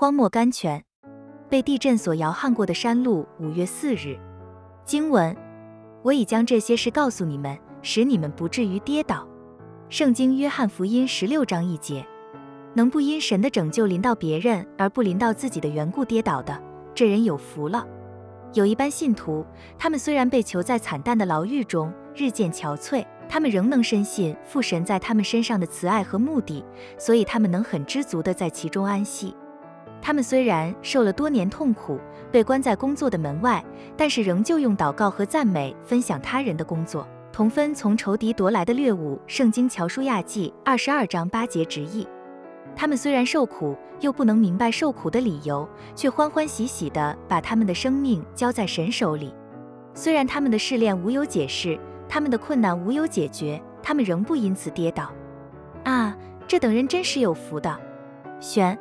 荒漠甘泉，被地震所摇撼过的山路。五月四日，经文：我已将这些事告诉你们，使你们不至于跌倒。圣经约翰福音十六章一节。能不因神的拯救临到别人而不临到自己的缘故跌倒的，这人有福了。有一般信徒，他们虽然被囚在惨淡的牢狱中，日渐憔悴，他们仍能深信父神在他们身上的慈爱和目的，所以他们能很知足的在其中安息。他们虽然受了多年痛苦，被关在工作的门外，但是仍旧用祷告和赞美分享他人的工作，同分从仇敌夺来的掠物。圣经乔书亚记二十二章八节直译。他们虽然受苦，又不能明白受苦的理由，却欢欢喜喜地把他们的生命交在神手里。虽然他们的试炼无有解释，他们的困难无有解决，他们仍不因此跌倒。啊，这等人真是有福的。选。